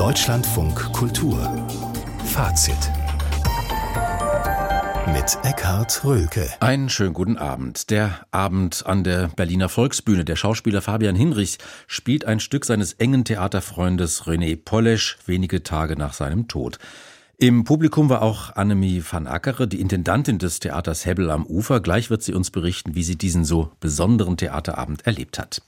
Deutschlandfunk Kultur Fazit mit Eckhard Rölke. Einen schönen guten Abend. Der Abend an der Berliner Volksbühne. Der Schauspieler Fabian Hinrich spielt ein Stück seines engen Theaterfreundes René Polesch wenige Tage nach seinem Tod. Im Publikum war auch Annemie van Ackere, die Intendantin des Theaters Hebbel am Ufer. Gleich wird sie uns berichten, wie sie diesen so besonderen Theaterabend erlebt hat.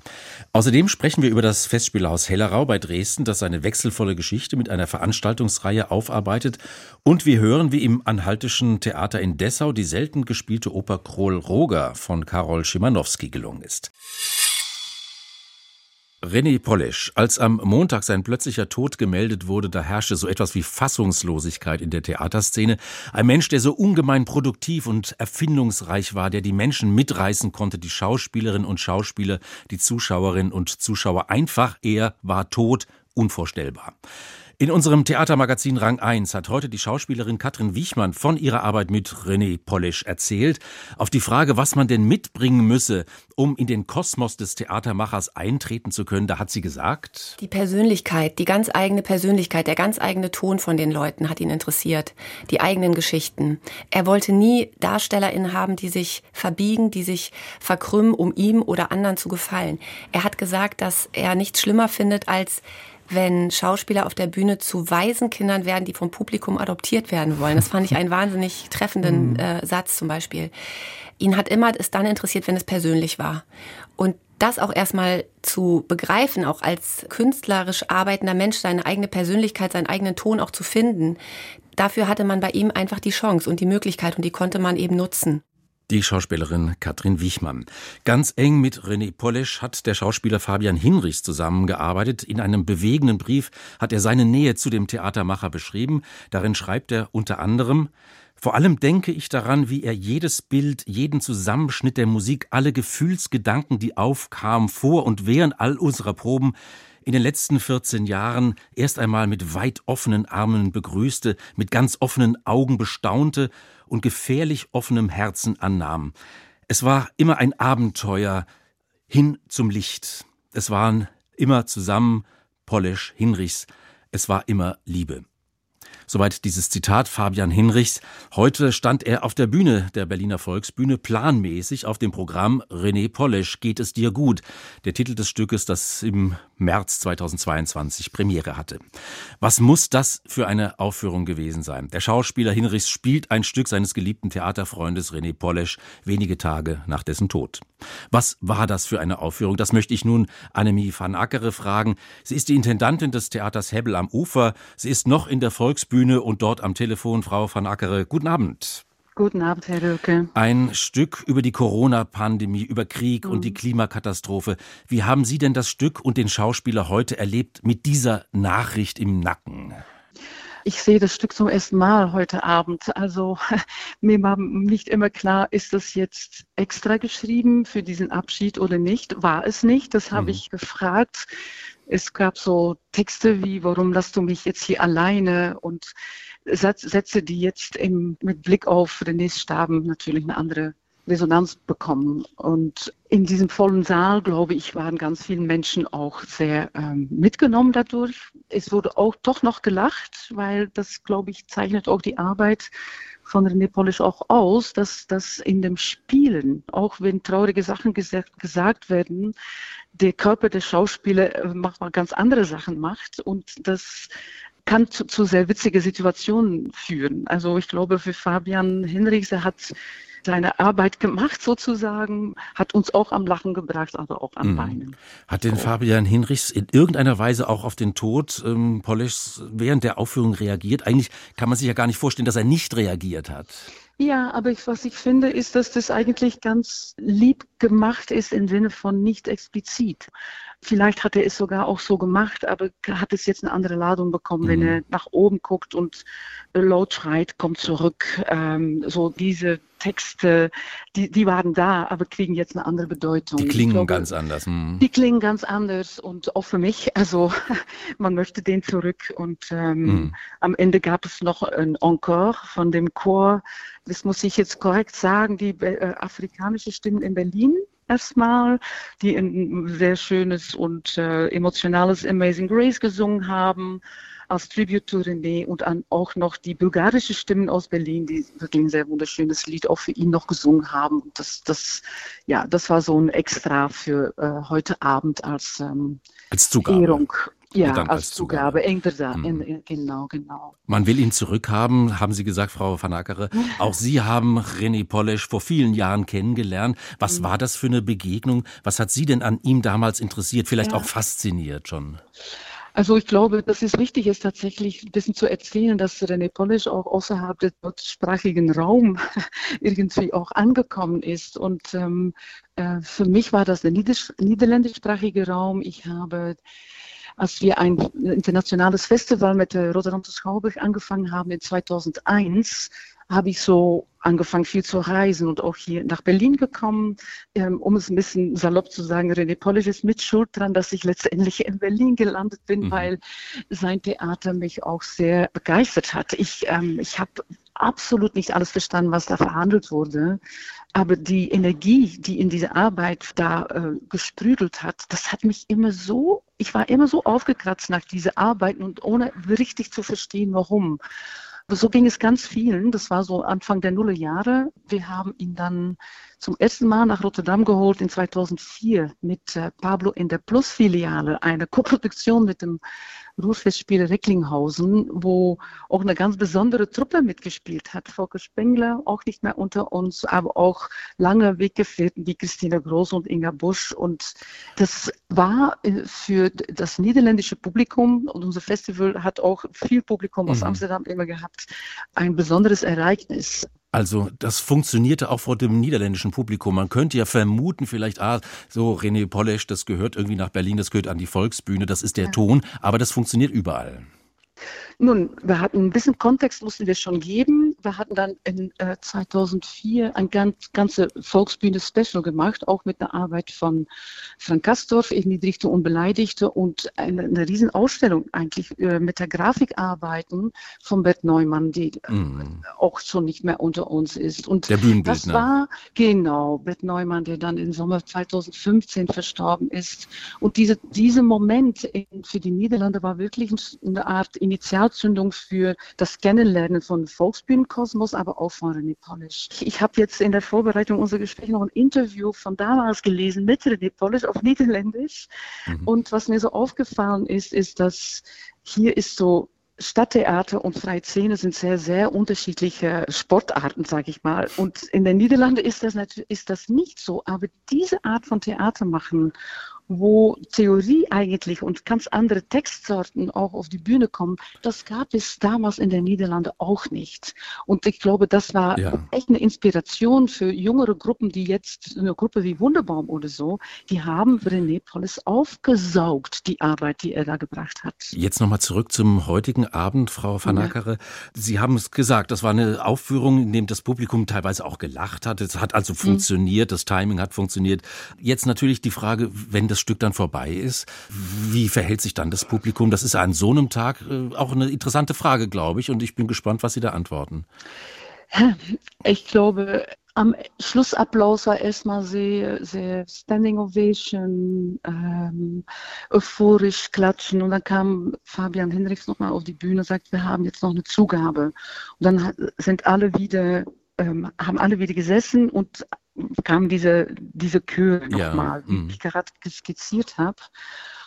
Außerdem sprechen wir über das Festspielhaus Hellerau bei Dresden, das seine wechselvolle Geschichte mit einer Veranstaltungsreihe aufarbeitet. Und wir hören, wie im Anhaltischen Theater in Dessau die selten gespielte Oper Kroll Roger von Karol Schimanowski gelungen ist. René Polesch, als am Montag sein plötzlicher Tod gemeldet wurde, da herrschte so etwas wie Fassungslosigkeit in der Theaterszene. Ein Mensch, der so ungemein produktiv und erfindungsreich war, der die Menschen mitreißen konnte, die Schauspielerinnen und Schauspieler, die Zuschauerinnen und Zuschauer. Einfach, er war tot, unvorstellbar. In unserem Theatermagazin Rang 1 hat heute die Schauspielerin Katrin Wiechmann von ihrer Arbeit mit René Polish erzählt. Auf die Frage, was man denn mitbringen müsse, um in den Kosmos des Theatermachers eintreten zu können, da hat sie gesagt, die Persönlichkeit, die ganz eigene Persönlichkeit, der ganz eigene Ton von den Leuten hat ihn interessiert, die eigenen Geschichten. Er wollte nie DarstellerInnen haben, die sich verbiegen, die sich verkrümmen, um ihm oder anderen zu gefallen. Er hat gesagt, dass er nichts schlimmer findet, als wenn Schauspieler auf der Bühne zu Waisenkindern werden, die vom Publikum adoptiert werden wollen. Das fand ich einen wahnsinnig treffenden mhm. äh, Satz zum Beispiel. Ihn hat immer es dann interessiert, wenn es persönlich war. Und das auch erstmal zu begreifen, auch als künstlerisch arbeitender Mensch seine eigene Persönlichkeit, seinen eigenen Ton auch zu finden, dafür hatte man bei ihm einfach die Chance und die Möglichkeit und die konnte man eben nutzen die Schauspielerin Katrin Wichmann. Ganz eng mit René Polesch hat der Schauspieler Fabian Hinrichs zusammengearbeitet. In einem bewegenden Brief hat er seine Nähe zu dem Theatermacher beschrieben. Darin schreibt er unter anderem, vor allem denke ich daran, wie er jedes Bild, jeden Zusammenschnitt der Musik, alle Gefühlsgedanken, die aufkamen vor und während all unserer Proben, in den letzten 14 Jahren erst einmal mit weit offenen Armen begrüßte, mit ganz offenen Augen bestaunte und gefährlich offenem Herzen annahm. Es war immer ein Abenteuer hin zum Licht. Es waren immer zusammen Polish, Hinrichs. Es war immer Liebe. Soweit dieses Zitat Fabian Hinrichs. Heute stand er auf der Bühne der Berliner Volksbühne planmäßig auf dem Programm René Polish geht es dir gut. Der Titel des Stückes, das im März 2022 Premiere hatte. Was muss das für eine Aufführung gewesen sein? Der Schauspieler Hinrichs spielt ein Stück seines geliebten Theaterfreundes René Polish wenige Tage nach dessen Tod. Was war das für eine Aufführung? Das möchte ich nun Annemie van Ackere fragen. Sie ist die Intendantin des Theaters Hebbel am Ufer. Sie ist noch in der Volksbühne und dort am Telefon. Frau van Ackere, guten Abend. Guten Abend, Herr Röke. Ein Stück über die Corona-Pandemie, über Krieg mhm. und die Klimakatastrophe. Wie haben Sie denn das Stück und den Schauspieler heute erlebt mit dieser Nachricht im Nacken? Ich sehe das Stück zum ersten Mal heute Abend. Also mir war nicht immer klar, ist das jetzt extra geschrieben für diesen Abschied oder nicht? War es nicht? Das habe mhm. ich gefragt. Es gab so Texte wie, warum lässt du mich jetzt hier alleine? Und Sätze, die jetzt im, mit Blick auf René's Staben natürlich eine andere Resonanz bekommen. Und in diesem vollen Saal, glaube ich, waren ganz viele Menschen auch sehr ähm, mitgenommen dadurch. Es wurde auch doch noch gelacht, weil das, glaube ich, zeichnet auch die Arbeit von René Polish auch aus, dass das in dem Spielen, auch wenn traurige Sachen gesagt, gesagt werden, der Körper des Schauspielers äh, macht mal ganz andere Sachen macht und das kann zu, zu sehr witzige Situationen führen. Also ich glaube, für Fabian Hinrichs, er hat seine Arbeit gemacht sozusagen, hat uns auch am Lachen gebracht, aber auch am mhm. Weinen. Hat denn Fabian Hinrichs in irgendeiner Weise auch auf den Tod ähm, Polischs während der Aufführung reagiert? Eigentlich kann man sich ja gar nicht vorstellen, dass er nicht reagiert hat. Ja, aber ich, was ich finde, ist, dass das eigentlich ganz lieb gemacht ist im Sinne von nicht explizit. Vielleicht hat er es sogar auch so gemacht, aber hat es jetzt eine andere Ladung bekommen, mhm. wenn er nach oben guckt und laut schreit, kommt zurück. Ähm, so diese Texte, die, die waren da, aber kriegen jetzt eine andere Bedeutung. Die klingen glaube, ganz anders. Mhm. Die klingen ganz anders und auch für mich, also man möchte den zurück und ähm, mhm. am Ende gab es noch ein Encore von dem Chor, das muss ich jetzt korrekt sagen, die äh, afrikanische Stimmen in Berlin erstmal, die ein sehr schönes und äh, emotionales Amazing Grace gesungen haben. Als Tribute to René und an auch noch die bulgarische Stimmen aus Berlin, die wirklich ein sehr wunderschönes Lied auch für ihn noch gesungen haben. Das, das, ja, das war so ein Extra für äh, heute Abend als, ähm, als Zugabe. Ehrung. Ja, als, als Zugabe, Zugabe. Mhm. genau, genau. Man will ihn zurückhaben, haben Sie gesagt, Frau van Ackere. Auch Sie haben René Polesch vor vielen Jahren kennengelernt. Was mhm. war das für eine Begegnung? Was hat Sie denn an ihm damals interessiert, vielleicht ja. auch fasziniert schon? Also ich glaube, dass es wichtig ist, tatsächlich ein bisschen zu erzählen, dass René Polish auch außerhalb des deutschsprachigen Raums irgendwie auch angekommen ist. Und ähm, äh, für mich war das der niederländischsprachige Raum. Ich habe als wir ein internationales Festival mit der Rotterdamse Schauburg angefangen haben in 2001, habe ich so angefangen viel zu reisen und auch hier nach Berlin gekommen, ähm, um es ein bisschen salopp zu sagen, René Polish ist mit schuld dran, dass ich letztendlich in Berlin gelandet bin, mhm. weil sein Theater mich auch sehr begeistert hat. Ich, ähm, ich habe absolut nicht alles verstanden, was da verhandelt wurde. Aber die Energie, die in diese Arbeit da äh, gesprüdelt hat, das hat mich immer so, ich war immer so aufgekratzt nach dieser Arbeit und ohne richtig zu verstehen, warum. So ging es ganz vielen. Das war so Anfang der Nullerjahre. Wir haben ihn dann zum ersten Mal nach Rotterdam geholt in 2004 mit äh, Pablo in der Plus-Filiale, eine Koproduktion mit dem Ruhrfestspiel Recklinghausen, wo auch eine ganz besondere Truppe mitgespielt hat. Volker Spengler, auch nicht mehr unter uns, aber auch lange Weggefährten wie Christina Groß und Inga Busch. Und das war äh, für das niederländische Publikum, und unser Festival hat auch viel Publikum aus mhm. Amsterdam immer gehabt, ein besonderes Ereignis. Also das funktionierte auch vor dem niederländischen Publikum. Man könnte ja vermuten, vielleicht, ah, so René Polesch, das gehört irgendwie nach Berlin, das gehört an die Volksbühne, das ist der ja. Ton, aber das funktioniert überall. Nun, wir hatten ein bisschen Kontext, mussten wir schon geben. Wir hatten dann in äh, 2004 ein ganz, ganze Volksbühne-Special gemacht, auch mit einer Arbeit von Frank Kastorf, Erniedrigte und Beleidigte und eine, eine Riesenausstellung eigentlich äh, mit der Grafikarbeiten von Bert Neumann, die mm. auch schon nicht mehr unter uns ist. Und der Bühnenbildner. Das war, genau, Bert Neumann, der dann im Sommer 2015 verstorben ist. Und diese, dieser Moment in, für die Niederlande war wirklich eine Art Initialzündung für das Kennenlernen von Volksbühnenkosmos, aber auch von René Polish. Ich habe jetzt in der Vorbereitung unserer Gespräche noch ein Interview von damals gelesen mit René Polish auf Niederländisch. Mhm. Und was mir so aufgefallen ist, ist, dass hier ist so Stadttheater und freie Szene sind sehr, sehr unterschiedliche Sportarten, sage ich mal. Und in den Niederlanden ist das, ist das nicht so. Aber diese Art von Theater machen wo Theorie eigentlich und ganz andere Textsorten auch auf die Bühne kommen, das gab es damals in den Niederlanden auch nicht. Und ich glaube, das war ja. echt eine Inspiration für jüngere Gruppen, die jetzt, eine Gruppe wie Wunderbaum oder so, die haben René Polles aufgesaugt, die Arbeit, die er da gebracht hat. Jetzt nochmal zurück zum heutigen Abend, Frau Van Ackere. Ja. Sie haben es gesagt, das war eine Aufführung, in dem das Publikum teilweise auch gelacht hat. Es hat also mhm. funktioniert, mhm. das Timing hat funktioniert. Jetzt natürlich die Frage, wenn das Stück dann vorbei ist, wie verhält sich dann das Publikum? Das ist an so einem Tag äh, auch eine interessante Frage, glaube ich, und ich bin gespannt, was Sie da antworten. Ich glaube, am Schlussapplaus war erstmal sehr, sehr Standing Ovation, ähm, euphorisch klatschen und dann kam Fabian Hendricks nochmal auf die Bühne und sagt, wir haben jetzt noch eine Zugabe. Und dann sind alle wieder, ähm, haben alle wieder gesessen und kam diese, diese Chöre nochmal, ja. wie ich gerade skizziert habe.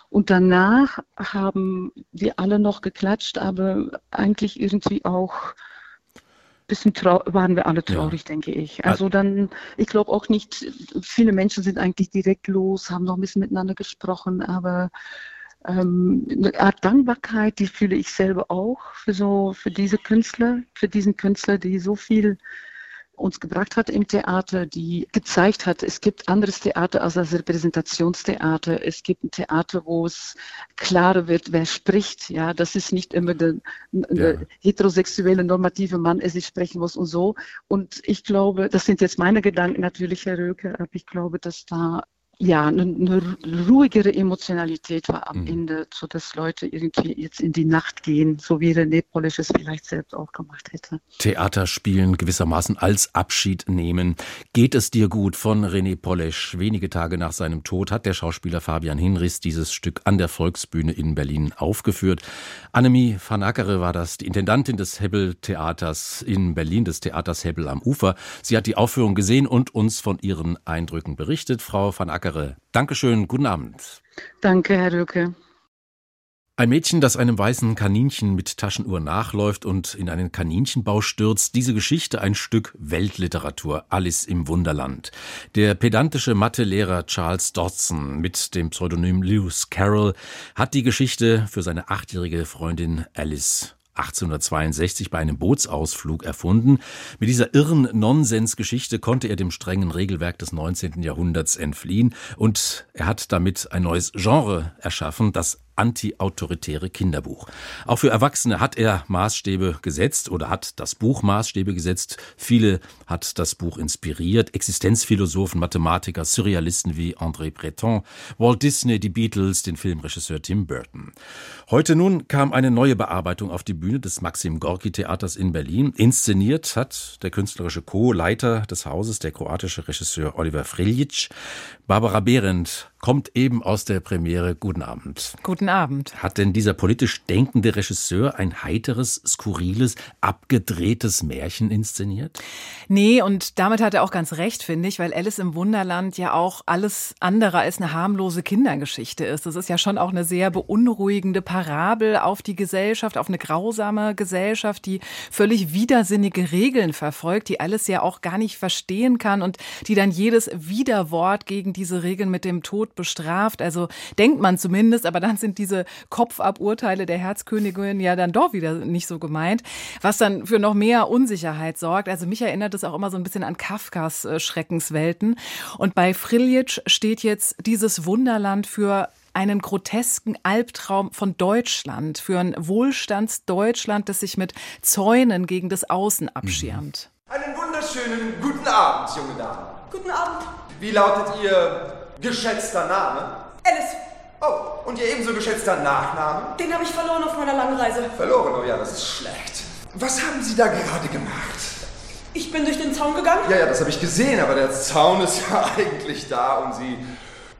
Und danach haben wir alle noch geklatscht, aber eigentlich irgendwie auch ein bisschen waren wir alle traurig, ja. denke ich. Also dann, ich glaube auch nicht, viele Menschen sind eigentlich direkt los, haben noch ein bisschen miteinander gesprochen, aber ähm, eine Art Dankbarkeit, die fühle ich selber auch für so, für diese Künstler, für diesen Künstler, die so viel uns gebracht hat im Theater, die gezeigt hat, es gibt anderes Theater als das Repräsentationstheater. Es gibt ein Theater, wo es klarer wird, wer spricht. Ja, das ist nicht immer der, der ja. heterosexuelle normative Mann, er sich sprechen muss und so. Und ich glaube, das sind jetzt meine Gedanken natürlich, Herr Röke, aber ich glaube, dass da ja, eine, eine, ruhigere Emotionalität war am mhm. Ende, so dass Leute irgendwie jetzt in die Nacht gehen, so wie René Polish es vielleicht selbst auch gemacht hätte. Theater spielen gewissermaßen als Abschied nehmen. Geht es dir gut von René Polish? Wenige Tage nach seinem Tod hat der Schauspieler Fabian Hinrichs dieses Stück an der Volksbühne in Berlin aufgeführt. Annemie van Ackere war das, die Intendantin des Hebbel Theaters in Berlin, des Theaters Hebbel am Ufer. Sie hat die Aufführung gesehen und uns von ihren Eindrücken berichtet. Frau van Ackere Ackere. Dankeschön, guten Abend. Danke, Herr Röke. Ein Mädchen, das einem weißen Kaninchen mit Taschenuhr nachläuft und in einen Kaninchenbau stürzt, diese Geschichte ein Stück Weltliteratur, Alice im Wunderland. Der pedantische Mathelehrer Charles Dodson mit dem Pseudonym Lewis Carroll hat die Geschichte für seine achtjährige Freundin Alice 1862 bei einem Bootsausflug erfunden. Mit dieser irren Nonsensgeschichte konnte er dem strengen Regelwerk des 19. Jahrhunderts entfliehen und er hat damit ein neues Genre erschaffen, das anti-autoritäre Kinderbuch. Auch für Erwachsene hat er Maßstäbe gesetzt oder hat das Buch Maßstäbe gesetzt. Viele hat das Buch inspiriert. Existenzphilosophen, Mathematiker, Surrealisten wie André Breton, Walt Disney, die Beatles, den Filmregisseur Tim Burton. Heute nun kam eine neue Bearbeitung auf die Bühne des Maxim Gorki Theaters in Berlin. Inszeniert hat der künstlerische Co-Leiter des Hauses, der kroatische Regisseur Oliver Friljic. Barbara Behrendt kommt eben aus der Premiere. Guten Abend. Guten Abend. Hat denn dieser politisch denkende Regisseur ein heiteres, skurriles, abgedrehtes Märchen inszeniert? Nee, und damit hat er auch ganz recht, finde ich, weil Alice im Wunderland ja auch alles andere als eine harmlose Kindergeschichte ist. Das ist ja schon auch eine sehr beunruhigende Parabel auf die Gesellschaft, auf eine grausame Gesellschaft, die völlig widersinnige Regeln verfolgt, die Alice ja auch gar nicht verstehen kann und die dann jedes Widerwort gegen diese Regeln mit dem Tod bestraft. Also denkt man zumindest, aber dann sind diese Kopfaburteile der Herzkönigin ja dann doch wieder nicht so gemeint, was dann für noch mehr Unsicherheit sorgt. Also mich erinnert es auch immer so ein bisschen an Kafkas äh, Schreckenswelten. Und bei Friljic steht jetzt dieses Wunderland für einen grotesken Albtraum von Deutschland, für ein Wohlstandsdeutschland, das sich mit Zäunen gegen das Außen abschirmt. Einen wunderschönen guten Abend, junge Damen. Guten Abend. Wie lautet Ihr geschätzter Name? Alice. Oh, und Ihr ebenso geschätzter Nachname? Den habe ich verloren auf meiner langen Reise. Verloren? Oh ja, das ist schlecht. Was haben Sie da gerade gemacht? Ich bin durch den Zaun gegangen. Ja, ja, das habe ich gesehen, aber der Zaun ist ja eigentlich da, um Sie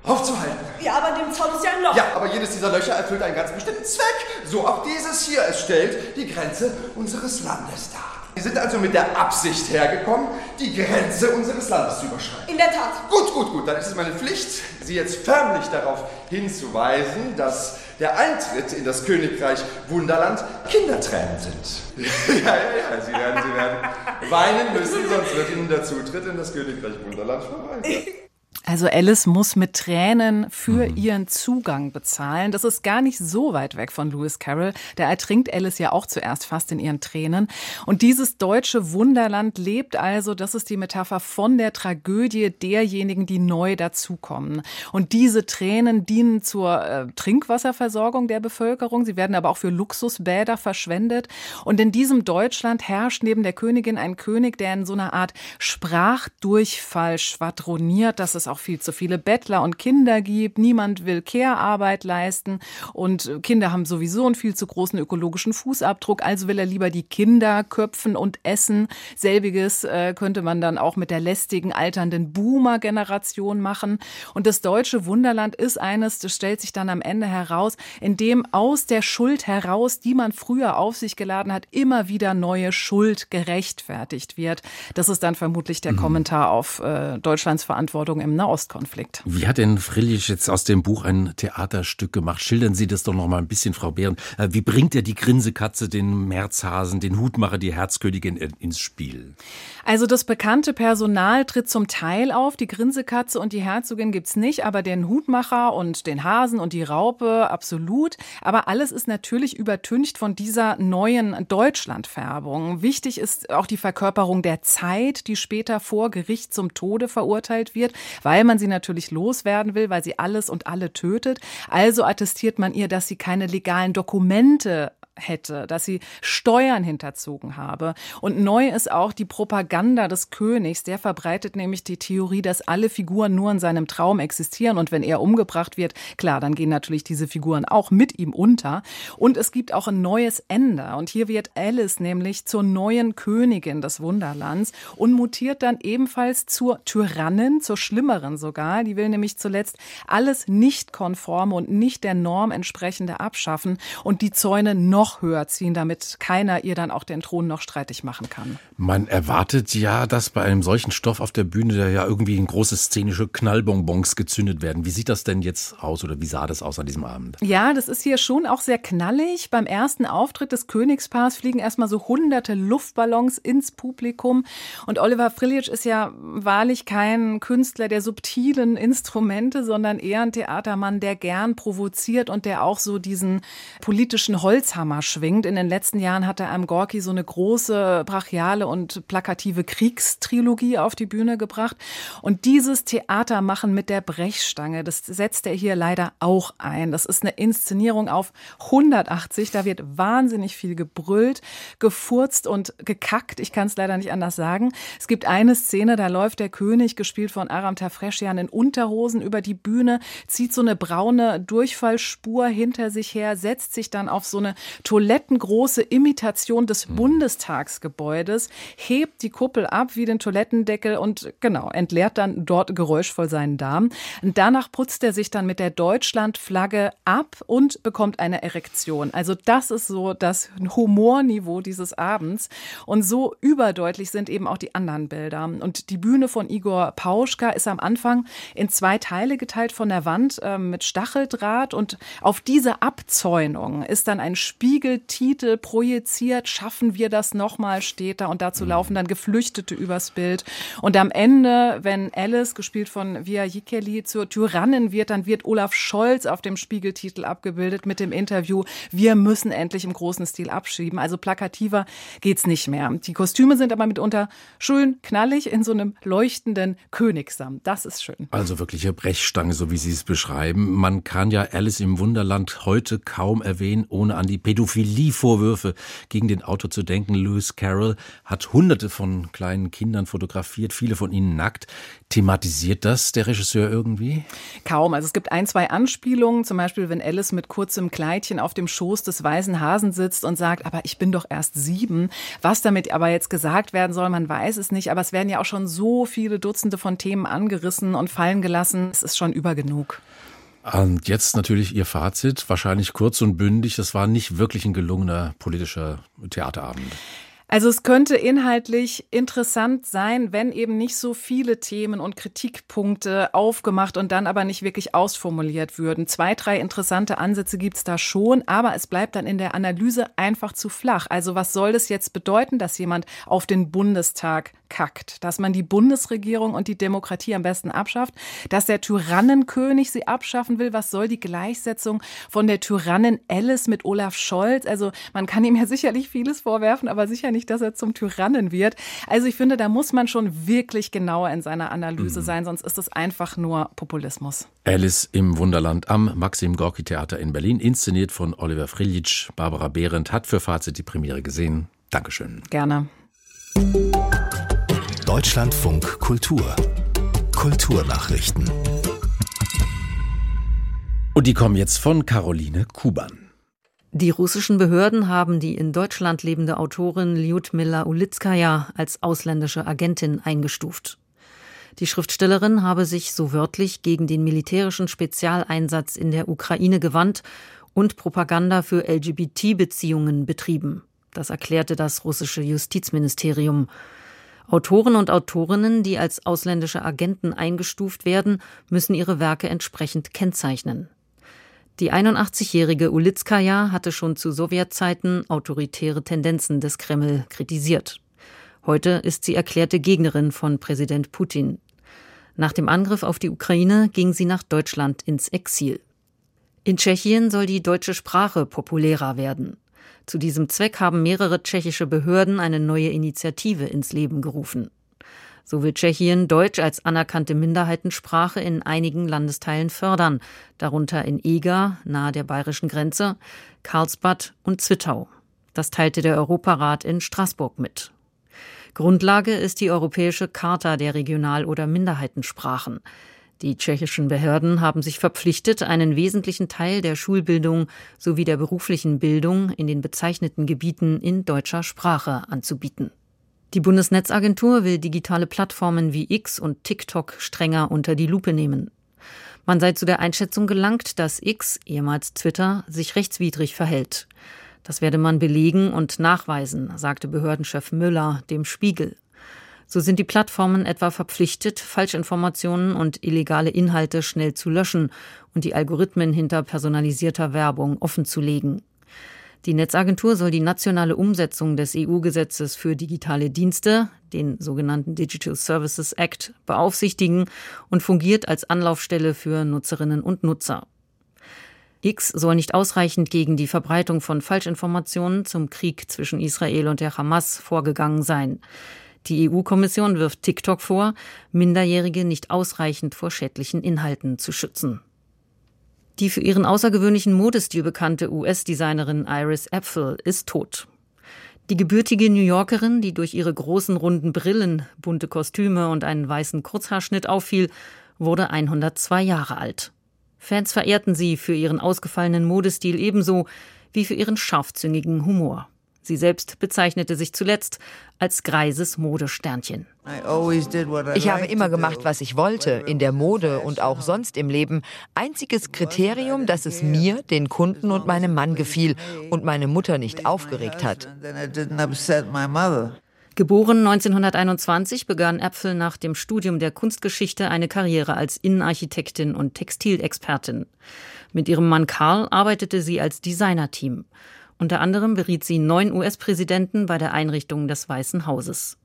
aufzuhalten. Ja, aber in dem Zaun ist ja ein Loch. Ja, aber jedes dieser Löcher erfüllt einen ganz bestimmten Zweck. So auch dieses hier. Es stellt die Grenze unseres Landes dar. Sie sind also mit der Absicht hergekommen, die Grenze unseres Landes zu überschreiten. In der Tat. Gut, gut, gut. Dann ist es meine Pflicht, Sie jetzt förmlich darauf hinzuweisen, dass der Eintritt in das Königreich Wunderland Kindertränen sind. ja, ja, ja. Sie werden, Sie werden weinen müssen, sonst wird Ihnen der Zutritt in das Königreich Wunderland verweigert. Also Alice muss mit Tränen für mhm. ihren Zugang bezahlen. Das ist gar nicht so weit weg von Lewis Carroll. Der ertrinkt Alice ja auch zuerst fast in ihren Tränen. Und dieses deutsche Wunderland lebt also, das ist die Metapher von der Tragödie derjenigen, die neu dazukommen. Und diese Tränen dienen zur äh, Trinkwasserversorgung der Bevölkerung. Sie werden aber auch für Luxusbäder verschwendet. Und in diesem Deutschland herrscht neben der Königin ein König, der in so einer Art Sprachdurchfall schwadroniert. Das ist auch viel zu viele Bettler und Kinder gibt. Niemand will Care-Arbeit leisten und Kinder haben sowieso einen viel zu großen ökologischen Fußabdruck. Also will er lieber die Kinder köpfen und essen. Selbiges äh, könnte man dann auch mit der lästigen alternden Boomer-Generation machen. Und das deutsche Wunderland ist eines, das stellt sich dann am Ende heraus, in dem aus der Schuld heraus, die man früher auf sich geladen hat, immer wieder neue Schuld gerechtfertigt wird. Das ist dann vermutlich der mhm. Kommentar auf äh, Deutschlands Verantwortung im Nahostkonflikt. Wie hat denn Frillich jetzt aus dem Buch ein Theaterstück gemacht? Schildern Sie das doch noch mal ein bisschen, Frau Behren. Äh, wie bringt er die Grinsekatze, den Märzhasen, den Hutmacher, die Herzkönigin ins Spiel? Also das bekannte Personal tritt zum Teil auf. Die Grinsekatze und die Herzogin gibt's nicht, aber den Hutmacher und den Hasen und die Raupe absolut. Aber alles ist natürlich übertüncht von dieser neuen Deutschlandfärbung. Wichtig ist auch die Verkörperung der Zeit, die später vor Gericht zum Tode verurteilt wird, weil man sie natürlich loswerden will, weil sie alles und alle tötet. Also attestiert man ihr, dass sie keine legalen Dokumente hätte, dass sie Steuern hinterzogen habe. Und neu ist auch die Propaganda des Königs. Der verbreitet nämlich die Theorie, dass alle Figuren nur in seinem Traum existieren. Und wenn er umgebracht wird, klar, dann gehen natürlich diese Figuren auch mit ihm unter. Und es gibt auch ein neues Ende. Und hier wird Alice nämlich zur neuen Königin des Wunderlands und mutiert dann ebenfalls zur Tyrannin, zur Schlimmeren sogar. Die will nämlich zuletzt alles nicht konforme und nicht der Norm entsprechende abschaffen und die Zäune noch höher ziehen, damit keiner ihr dann auch den Thron noch streitig machen kann. Man erwartet ja, dass bei einem solchen Stoff auf der Bühne da ja irgendwie ein große szenische Knallbonbons gezündet werden. Wie sieht das denn jetzt aus oder wie sah das aus an diesem Abend? Ja, das ist hier schon auch sehr knallig. Beim ersten Auftritt des Königspaars fliegen erstmal so hunderte Luftballons ins Publikum und Oliver Frilic ist ja wahrlich kein Künstler der subtilen Instrumente, sondern eher ein Theatermann, der gern provoziert und der auch so diesen politischen Holzhammer schwingt. In den letzten Jahren hat er einem Gorki so eine große, brachiale und plakative Kriegstrilogie auf die Bühne gebracht. Und dieses Theatermachen mit der Brechstange, das setzt er hier leider auch ein. Das ist eine Inszenierung auf 180. Da wird wahnsinnig viel gebrüllt, gefurzt und gekackt. Ich kann es leider nicht anders sagen. Es gibt eine Szene, da läuft der König, gespielt von Aram Tafreschian, in Unterhosen über die Bühne, zieht so eine braune Durchfallspur hinter sich her, setzt sich dann auf so eine toilettengroße Imitation des mhm. Bundestagsgebäudes, hebt die Kuppel ab wie den Toilettendeckel und genau, entleert dann dort geräuschvoll seinen Darm. Und danach putzt er sich dann mit der Deutschlandflagge ab und bekommt eine Erektion. Also das ist so das Humorniveau dieses Abends. Und so überdeutlich sind eben auch die anderen Bilder. Und die Bühne von Igor Pauschka ist am Anfang in zwei Teile geteilt von der Wand äh, mit Stacheldraht und auf diese Abzäunung ist dann ein Spiegeltitel projiziert. Schaffen wir das nochmal, steht da und dazu mhm. laufen dann Geflüchtete übers Bild. Und am Ende, wenn Alice, gespielt von Via Jikeli, zur Tyrannin wird, dann wird Olaf Scholz auf dem Spiegeltitel abgebildet mit dem Interview, wir müssen endlich im großen Stil abschieben. Also plakativer geht's nicht mehr. Die Kostüme sind aber mitunter schön knallig in so einem leuchtenden Königsam. Das ist schön. Also wirkliche Brechstange, so wie Sie es beschreiben. Man kann ja Alice im Wunderland heute kaum erwähnen, ohne an die Pädophilie-Vorwürfe gegen den Autor zu denken. Lewis Carroll hat hunderte von kleinen Kindern fotografiert, viele von ihnen nackt. Thematisiert das der Regisseur irgendwie? Kaum. Also es gibt ein, zwei Anspielungen, zum Beispiel, wenn Alice mit kurzem Kleidchen auf dem Schoß des weißen Hasen sitzt und sagt, aber ich bin doch erst sieben. Was damit aber jetzt gesagt werden soll, man weiß es nicht. Aber es werden ja auch schon so viele Dutzende von Themen angerissen und fallen gelassen. Es ist schon übergenug. Und jetzt natürlich Ihr Fazit, wahrscheinlich kurz und bündig. Das war nicht wirklich ein gelungener politischer Theaterabend. Also es könnte inhaltlich interessant sein, wenn eben nicht so viele Themen und Kritikpunkte aufgemacht und dann aber nicht wirklich ausformuliert würden. Zwei, drei interessante Ansätze gibt's da schon, aber es bleibt dann in der Analyse einfach zu flach. Also was soll das jetzt bedeuten, dass jemand auf den Bundestag kackt, dass man die Bundesregierung und die Demokratie am besten abschafft, dass der Tyrannenkönig sie abschaffen will. Was soll die Gleichsetzung von der Tyrannin Alice mit Olaf Scholz? Also man kann ihm ja sicherlich vieles vorwerfen, aber sicher nicht, dass er zum Tyrannen wird. Also ich finde, da muss man schon wirklich genauer in seiner Analyse mhm. sein, sonst ist es einfach nur Populismus. Alice im Wunderland am Maxim Gorki Theater in Berlin, inszeniert von Oliver Frilic. Barbara Behrendt hat für Fazit die Premiere gesehen. Dankeschön. Gerne. Deutschlandfunk Kultur Kulturnachrichten. Und die kommen jetzt von Caroline Kuban. Die russischen Behörden haben die in Deutschland lebende Autorin Lyudmila Ulitskaya als ausländische Agentin eingestuft. Die Schriftstellerin habe sich so wörtlich gegen den militärischen Spezialeinsatz in der Ukraine gewandt und Propaganda für LGBT-Beziehungen betrieben. Das erklärte das russische Justizministerium. Autoren und Autorinnen, die als ausländische Agenten eingestuft werden, müssen ihre Werke entsprechend kennzeichnen. Die 81-jährige Ulitskaya hatte schon zu Sowjetzeiten autoritäre Tendenzen des Kreml kritisiert. Heute ist sie erklärte Gegnerin von Präsident Putin. Nach dem Angriff auf die Ukraine ging sie nach Deutschland ins Exil. In Tschechien soll die deutsche Sprache populärer werden. Zu diesem Zweck haben mehrere tschechische Behörden eine neue Initiative ins Leben gerufen. So will Tschechien Deutsch als anerkannte Minderheitensprache in einigen Landesteilen fördern, darunter in Eger, nahe der bayerischen Grenze, Karlsbad und Zwittau. Das teilte der Europarat in Straßburg mit. Grundlage ist die Europäische Charta der Regional- oder Minderheitensprachen. Die tschechischen Behörden haben sich verpflichtet, einen wesentlichen Teil der Schulbildung sowie der beruflichen Bildung in den bezeichneten Gebieten in deutscher Sprache anzubieten. Die Bundesnetzagentur will digitale Plattformen wie X und TikTok strenger unter die Lupe nehmen. Man sei zu der Einschätzung gelangt, dass X, ehemals Twitter, sich rechtswidrig verhält. Das werde man belegen und nachweisen, sagte Behördenchef Müller dem Spiegel. So sind die Plattformen etwa verpflichtet, Falschinformationen und illegale Inhalte schnell zu löschen und die Algorithmen hinter personalisierter Werbung offenzulegen. Die Netzagentur soll die nationale Umsetzung des EU-Gesetzes für digitale Dienste, den sogenannten Digital Services Act, beaufsichtigen und fungiert als Anlaufstelle für Nutzerinnen und Nutzer. X soll nicht ausreichend gegen die Verbreitung von Falschinformationen zum Krieg zwischen Israel und der Hamas vorgegangen sein. Die EU-Kommission wirft TikTok vor, Minderjährige nicht ausreichend vor schädlichen Inhalten zu schützen. Die für ihren außergewöhnlichen Modestil bekannte US-Designerin Iris Apfel ist tot. Die gebürtige New Yorkerin, die durch ihre großen runden Brillen, bunte Kostüme und einen weißen Kurzhaarschnitt auffiel, wurde 102 Jahre alt. Fans verehrten sie für ihren ausgefallenen Modestil ebenso wie für ihren scharfzüngigen Humor. Sie selbst bezeichnete sich zuletzt als greises Modesternchen. Ich habe immer gemacht, was ich wollte, in der Mode und auch sonst im Leben. Einziges Kriterium, dass es mir, den Kunden und meinem Mann gefiel und meine Mutter nicht aufgeregt hat. Geboren 1921 begann Äpfel nach dem Studium der Kunstgeschichte eine Karriere als Innenarchitektin und Textilexpertin. Mit ihrem Mann Karl arbeitete sie als Designerteam. Unter anderem beriet sie neun US-Präsidenten bei der Einrichtung des Weißen Hauses.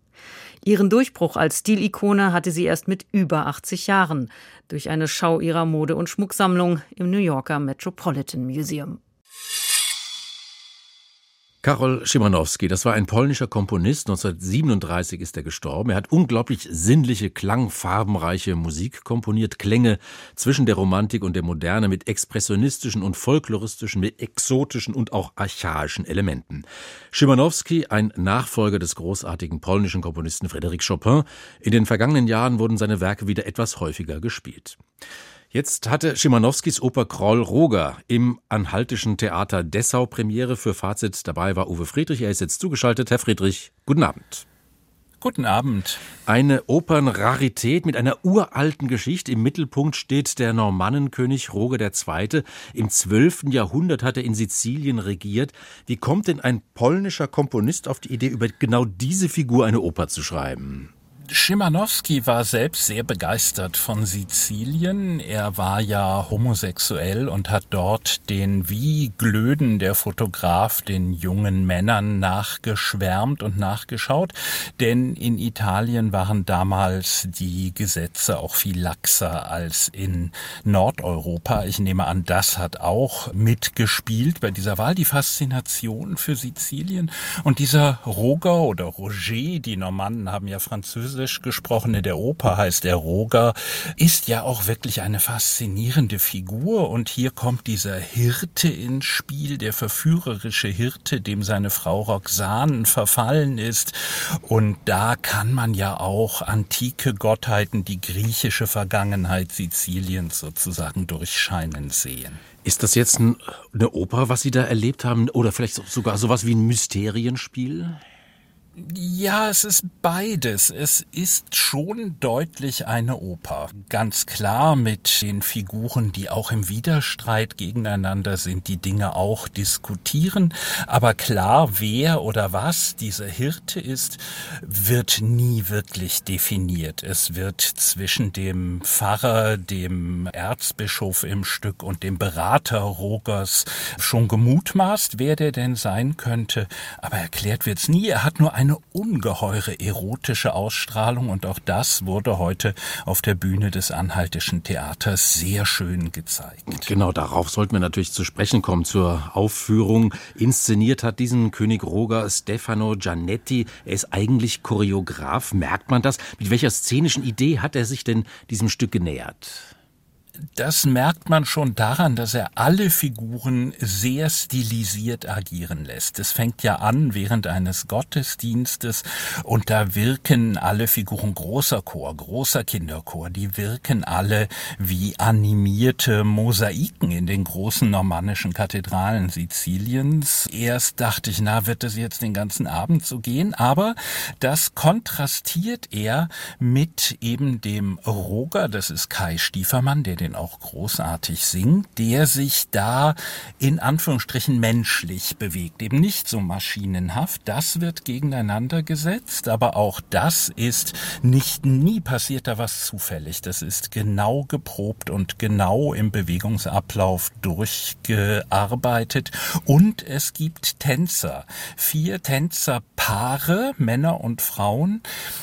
Ihren Durchbruch als Stilikone hatte sie erst mit über 80 Jahren durch eine Schau ihrer Mode- und Schmucksammlung im New Yorker Metropolitan Museum. Karol Szymanowski, das war ein polnischer Komponist. 1937 ist er gestorben. Er hat unglaublich sinnliche, klangfarbenreiche Musik komponiert. Klänge zwischen der Romantik und der Moderne mit expressionistischen und folkloristischen, mit exotischen und auch archaischen Elementen. Szymanowski, ein Nachfolger des großartigen polnischen Komponisten Frédéric Chopin. In den vergangenen Jahren wurden seine Werke wieder etwas häufiger gespielt. Jetzt hatte Schimanowskis Oper Kroll Roger im Anhaltischen Theater Dessau Premiere für Fazit. Dabei war Uwe Friedrich. Er ist jetzt zugeschaltet. Herr Friedrich, guten Abend. Guten Abend. Eine Opernrarität mit einer uralten Geschichte. Im Mittelpunkt steht der Normannenkönig Roger II. Im 12. Jahrhundert hat er in Sizilien regiert. Wie kommt denn ein polnischer Komponist auf die Idee, über genau diese Figur eine Oper zu schreiben? Schimanowski war selbst sehr begeistert von Sizilien. Er war ja homosexuell und hat dort den wie Glöden der Fotograf den jungen Männern nachgeschwärmt und nachgeschaut. Denn in Italien waren damals die Gesetze auch viel laxer als in Nordeuropa. Ich nehme an, das hat auch mitgespielt bei dieser Wahl. Die Faszination für Sizilien und dieser Roger oder Roger, die Normannen haben ja Französisch Französisch gesprochene, der Oper heißt der Roger, ist ja auch wirklich eine faszinierende Figur. Und hier kommt dieser Hirte ins Spiel, der verführerische Hirte, dem seine Frau Roxane verfallen ist. Und da kann man ja auch antike Gottheiten, die griechische Vergangenheit Siziliens sozusagen durchscheinen sehen. Ist das jetzt eine Oper, was Sie da erlebt haben? Oder vielleicht sogar sowas wie ein Mysterienspiel? Ja, es ist beides. Es ist schon deutlich eine Oper. Ganz klar mit den Figuren, die auch im Widerstreit gegeneinander sind, die Dinge auch diskutieren. Aber klar, wer oder was dieser Hirte ist, wird nie wirklich definiert. Es wird zwischen dem Pfarrer, dem Erzbischof im Stück und dem Berater Rogers schon gemutmaßt, wer der denn sein könnte. Aber erklärt wird's nie. Er hat nur eine ungeheure erotische Ausstrahlung und auch das wurde heute auf der Bühne des Anhaltischen Theaters sehr schön gezeigt. Genau, darauf sollten wir natürlich zu sprechen kommen zur Aufführung. Inszeniert hat diesen König Roger Stefano Giannetti. Er ist eigentlich Choreograf. Merkt man das? Mit welcher szenischen Idee hat er sich denn diesem Stück genähert? Das merkt man schon daran, dass er alle Figuren sehr stilisiert agieren lässt. Es fängt ja an während eines Gottesdienstes und da wirken alle Figuren großer Chor, großer Kinderchor, die wirken alle wie animierte Mosaiken in den großen normannischen Kathedralen Siziliens. Erst dachte ich, na, wird es jetzt den ganzen Abend so gehen, aber das kontrastiert er mit eben dem Roger, das ist Kai Stiefermann, der den den auch großartig singt, der sich da in Anführungsstrichen menschlich bewegt, eben nicht so maschinenhaft. Das wird gegeneinander gesetzt, aber auch das ist nicht nie passiert da was zufällig. Das ist genau geprobt und genau im Bewegungsablauf durchgearbeitet. Und es gibt Tänzer, vier Tänzerpaare, Männer und Frauen,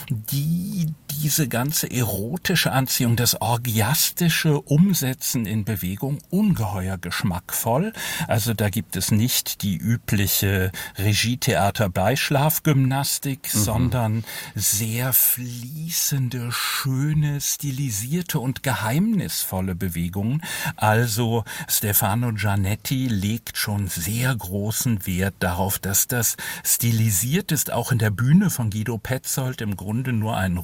die diese ganze erotische Anziehung, das orgiastische Umsetzen in Bewegung ungeheuer geschmackvoll. Also da gibt es nicht die übliche Regietheater-Beischlafgymnastik, mhm. sondern sehr fließende, schöne, stilisierte und geheimnisvolle Bewegungen. Also Stefano Giannetti legt schon sehr großen Wert darauf, dass das stilisiert ist, auch in der Bühne von Guido Petzold im Grunde nur ein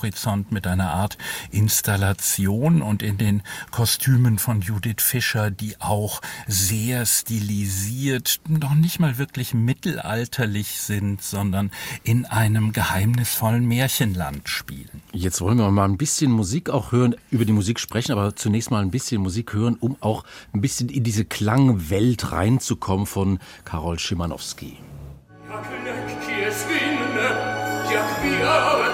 Rundhorizont mit einer Art Installation und in den Kostümen von Judith Fischer, die auch sehr stilisiert, noch nicht mal wirklich mittelalterlich sind, sondern in einem geheimnisvollen Märchenland spielen. Jetzt wollen wir mal ein bisschen Musik auch hören, über die Musik sprechen, aber zunächst mal ein bisschen Musik hören, um auch ein bisschen in diese Klangwelt reinzukommen von Karol Schimanowski. Jak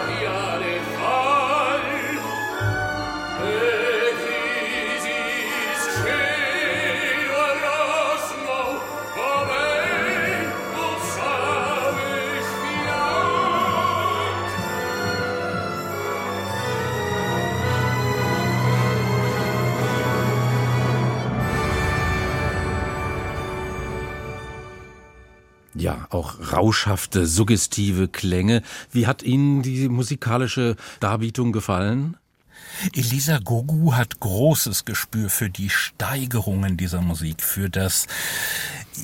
Ja, auch rauschhafte, suggestive Klänge. Wie hat Ihnen die musikalische Darbietung gefallen? Elisa Gogu hat großes Gespür für die Steigerungen dieser Musik, für das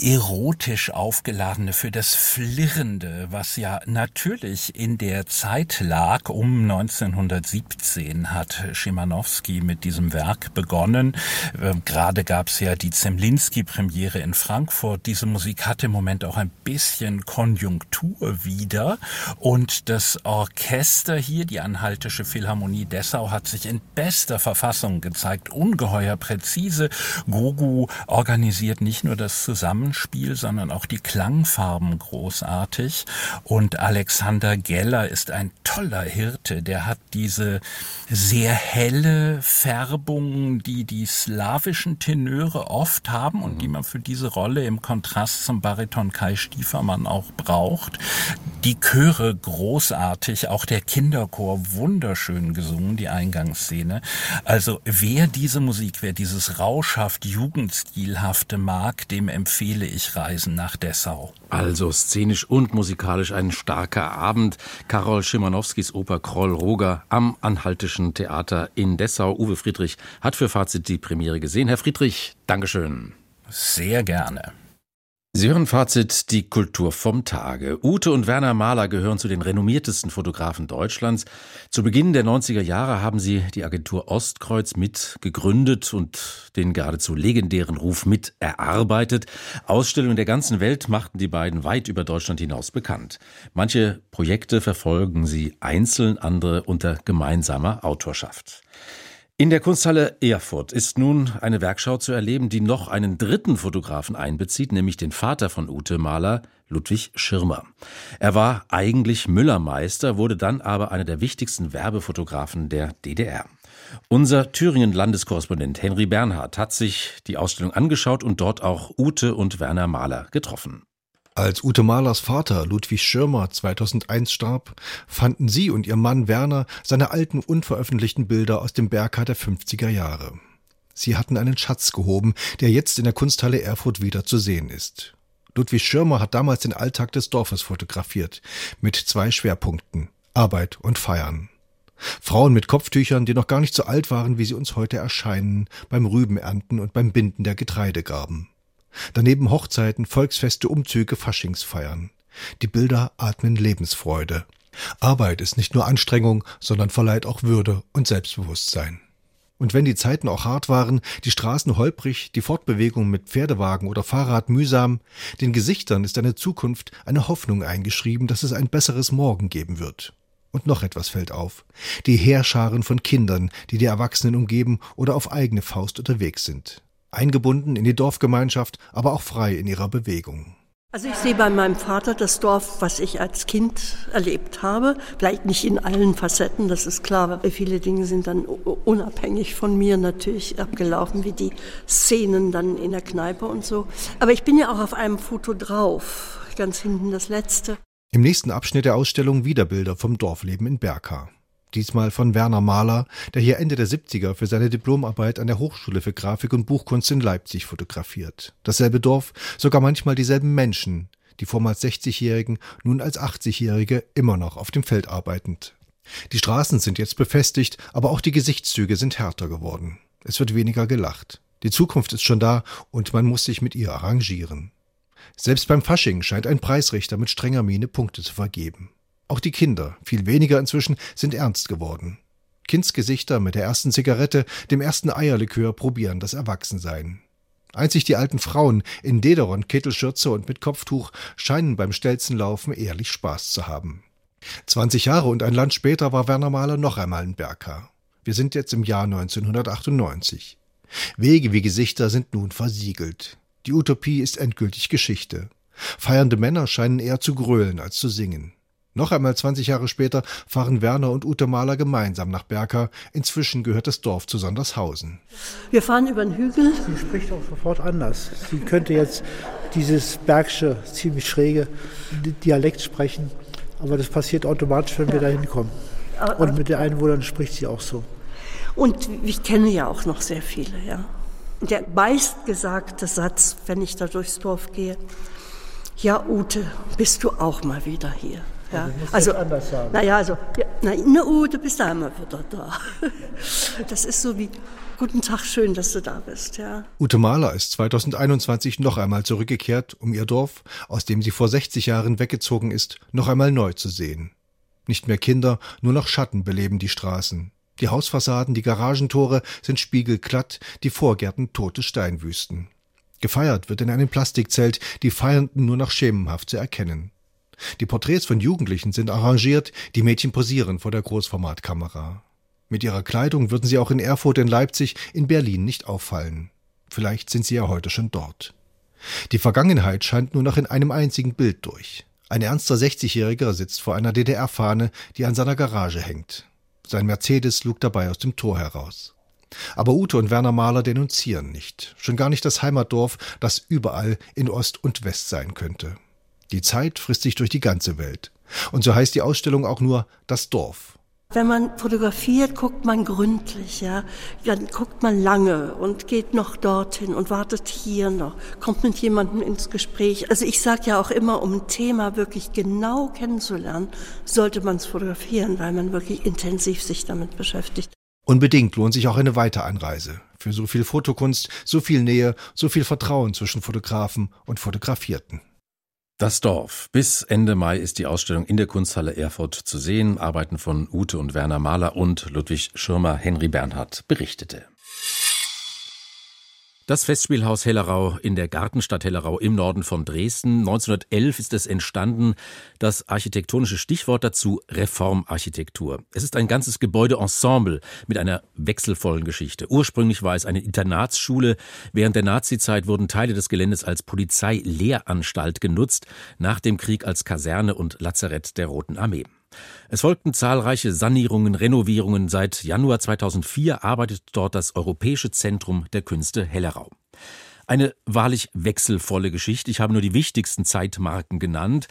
erotisch aufgeladene, für das Flirrende, was ja natürlich in der Zeit lag. Um 1917 hat Schimanowski mit diesem Werk begonnen. Ähm, gerade gab es ja die Zemlinski-Premiere in Frankfurt. Diese Musik hat im Moment auch ein bisschen Konjunktur wieder. Und das Orchester hier, die Anhaltische Philharmonie Dessau, hat sich in bester Verfassung gezeigt. Ungeheuer präzise. Gogu organisiert nicht nur das Zusammenspiel, Zusammenspiel, sondern auch die Klangfarben großartig. Und Alexander Geller ist ein toller Hirte. Der hat diese sehr helle Färbung, die die slawischen Tenöre oft haben und die man für diese Rolle im Kontrast zum Bariton Kai Stiefermann auch braucht. Die Chöre großartig, auch der Kinderchor wunderschön gesungen, die Eingangsszene. Also wer diese Musik, wer dieses rauschhaft Jugendstilhafte mag, dem empfehle empfehle ich Reisen nach Dessau. Also szenisch und musikalisch ein starker Abend. Karol Schimanowskis Oper Kroll Roger am Anhaltischen Theater in Dessau. Uwe Friedrich hat für Fazit die Premiere gesehen. Herr Friedrich, Dankeschön. Sehr gerne. Sie hören Fazit die Kultur vom Tage. Ute und Werner Mahler gehören zu den renommiertesten Fotografen Deutschlands. Zu Beginn der 90er Jahre haben sie die Agentur Ostkreuz mit gegründet und den geradezu legendären Ruf mit erarbeitet. Ausstellungen der ganzen Welt machten die beiden weit über Deutschland hinaus bekannt. Manche Projekte verfolgen sie einzeln, andere unter gemeinsamer Autorschaft. In der Kunsthalle Erfurt ist nun eine Werkschau zu erleben, die noch einen dritten Fotografen einbezieht, nämlich den Vater von Ute Maler, Ludwig Schirmer. Er war eigentlich Müllermeister, wurde dann aber einer der wichtigsten Werbefotografen der DDR. Unser Thüringen-Landeskorrespondent Henry Bernhard hat sich die Ausstellung angeschaut und dort auch Ute und Werner Mahler getroffen. Als Ute Mahlers Vater Ludwig Schirmer 2001 starb, fanden sie und ihr Mann Werner seine alten unveröffentlichten Bilder aus dem Berghain der 50er Jahre. Sie hatten einen Schatz gehoben, der jetzt in der Kunsthalle Erfurt wieder zu sehen ist. Ludwig Schirmer hat damals den Alltag des Dorfes fotografiert, mit zwei Schwerpunkten Arbeit und Feiern. Frauen mit Kopftüchern, die noch gar nicht so alt waren, wie sie uns heute erscheinen, beim Rübenernten und beim Binden der Getreidegarben. Daneben Hochzeiten, Volksfeste, Umzüge, Faschingsfeiern. Die Bilder atmen Lebensfreude. Arbeit ist nicht nur Anstrengung, sondern verleiht auch Würde und Selbstbewusstsein. Und wenn die Zeiten auch hart waren, die Straßen holprig, die Fortbewegung mit Pferdewagen oder Fahrrad mühsam, den Gesichtern ist eine Zukunft, eine Hoffnung eingeschrieben, dass es ein besseres Morgen geben wird. Und noch etwas fällt auf. Die Heerscharen von Kindern, die die Erwachsenen umgeben oder auf eigene Faust unterwegs sind eingebunden in die Dorfgemeinschaft, aber auch frei in ihrer Bewegung. Also ich sehe bei meinem Vater das Dorf, was ich als Kind erlebt habe. Vielleicht nicht in allen Facetten, das ist klar. Viele Dinge sind dann unabhängig von mir natürlich abgelaufen, wie die Szenen dann in der Kneipe und so. Aber ich bin ja auch auf einem Foto drauf, ganz hinten das letzte. Im nächsten Abschnitt der Ausstellung Wiederbilder vom Dorfleben in Berka diesmal von Werner Mahler, der hier Ende der 70er für seine Diplomarbeit an der Hochschule für Grafik und Buchkunst in Leipzig fotografiert. Dasselbe Dorf, sogar manchmal dieselben Menschen, die vormals 60-Jährigen, nun als 80-Jährige immer noch auf dem Feld arbeitend. Die Straßen sind jetzt befestigt, aber auch die Gesichtszüge sind härter geworden. Es wird weniger gelacht. Die Zukunft ist schon da und man muss sich mit ihr arrangieren. Selbst beim Fasching scheint ein Preisrichter mit strenger Miene Punkte zu vergeben. Auch die Kinder, viel weniger inzwischen, sind ernst geworden. Kindsgesichter mit der ersten Zigarette, dem ersten Eierlikör probieren das Erwachsensein. Einzig die alten Frauen in Dederon, Kittelschürze und mit Kopftuch scheinen beim Stelzenlaufen ehrlich Spaß zu haben. 20 Jahre und ein Land später war Werner Mahler noch einmal in Berka. Wir sind jetzt im Jahr 1998. Wege wie Gesichter sind nun versiegelt. Die Utopie ist endgültig Geschichte. Feiernde Männer scheinen eher zu grölen als zu singen. Noch einmal 20 Jahre später fahren Werner und Ute Mahler gemeinsam nach Berka. Inzwischen gehört das Dorf zu Sondershausen. Wir fahren über den Hügel. Sie spricht auch sofort anders. Sie könnte jetzt dieses bergsche, ziemlich schräge Dialekt sprechen. Aber das passiert automatisch, wenn wir da hinkommen. Und mit den Einwohnern spricht sie auch so. Und ich kenne ja auch noch sehr viele, ja. Der meistgesagte Satz, wenn ich da durchs Dorf gehe, ja, Ute, bist du auch mal wieder hier? Ja, also, anders sagen. Naja, also, ja, na, na, uh, du bist einmal wieder da. Das ist so wie, guten Tag, schön, dass du da bist, ja. Ute Mahler ist 2021 noch einmal zurückgekehrt, um ihr Dorf, aus dem sie vor 60 Jahren weggezogen ist, noch einmal neu zu sehen. Nicht mehr Kinder, nur noch Schatten beleben die Straßen. Die Hausfassaden, die Garagentore sind spiegelglatt, die Vorgärten tote Steinwüsten. Gefeiert wird in einem Plastikzelt, die Feiernden nur noch schemenhaft zu erkennen. Die Porträts von Jugendlichen sind arrangiert, die Mädchen posieren vor der Großformatkamera. Mit ihrer Kleidung würden sie auch in Erfurt, in Leipzig, in Berlin nicht auffallen. Vielleicht sind sie ja heute schon dort. Die Vergangenheit scheint nur noch in einem einzigen Bild durch. Ein ernster 60-Jähriger sitzt vor einer DDR-Fahne, die an seiner Garage hängt. Sein Mercedes lugt dabei aus dem Tor heraus. Aber Ute und Werner Mahler denunzieren nicht, schon gar nicht das Heimatdorf, das überall in Ost und West sein könnte. Die Zeit frisst sich durch die ganze Welt. Und so heißt die Ausstellung auch nur das Dorf. Wenn man fotografiert, guckt man gründlich, ja. Dann guckt man lange und geht noch dorthin und wartet hier noch, kommt mit jemandem ins Gespräch. Also ich sage ja auch immer, um ein Thema wirklich genau kennenzulernen, sollte man es fotografieren, weil man wirklich intensiv sich damit beschäftigt. Unbedingt lohnt sich auch eine Weiteranreise. Für so viel Fotokunst, so viel Nähe, so viel Vertrauen zwischen Fotografen und Fotografierten. Das Dorf. Bis Ende Mai ist die Ausstellung in der Kunsthalle Erfurt zu sehen. Arbeiten von Ute und Werner Mahler und Ludwig Schirmer Henry Bernhard berichtete. Das Festspielhaus Hellerau in der Gartenstadt Hellerau im Norden von Dresden. 1911 ist es entstanden. Das architektonische Stichwort dazu Reformarchitektur. Es ist ein ganzes Gebäudeensemble mit einer wechselvollen Geschichte. Ursprünglich war es eine Internatsschule. Während der Nazizeit wurden Teile des Geländes als Polizeilehranstalt genutzt, nach dem Krieg als Kaserne und Lazarett der Roten Armee. Es folgten zahlreiche Sanierungen, Renovierungen. Seit Januar 2004 arbeitet dort das Europäische Zentrum der Künste Hellerau. Eine wahrlich wechselvolle Geschichte. Ich habe nur die wichtigsten Zeitmarken genannt.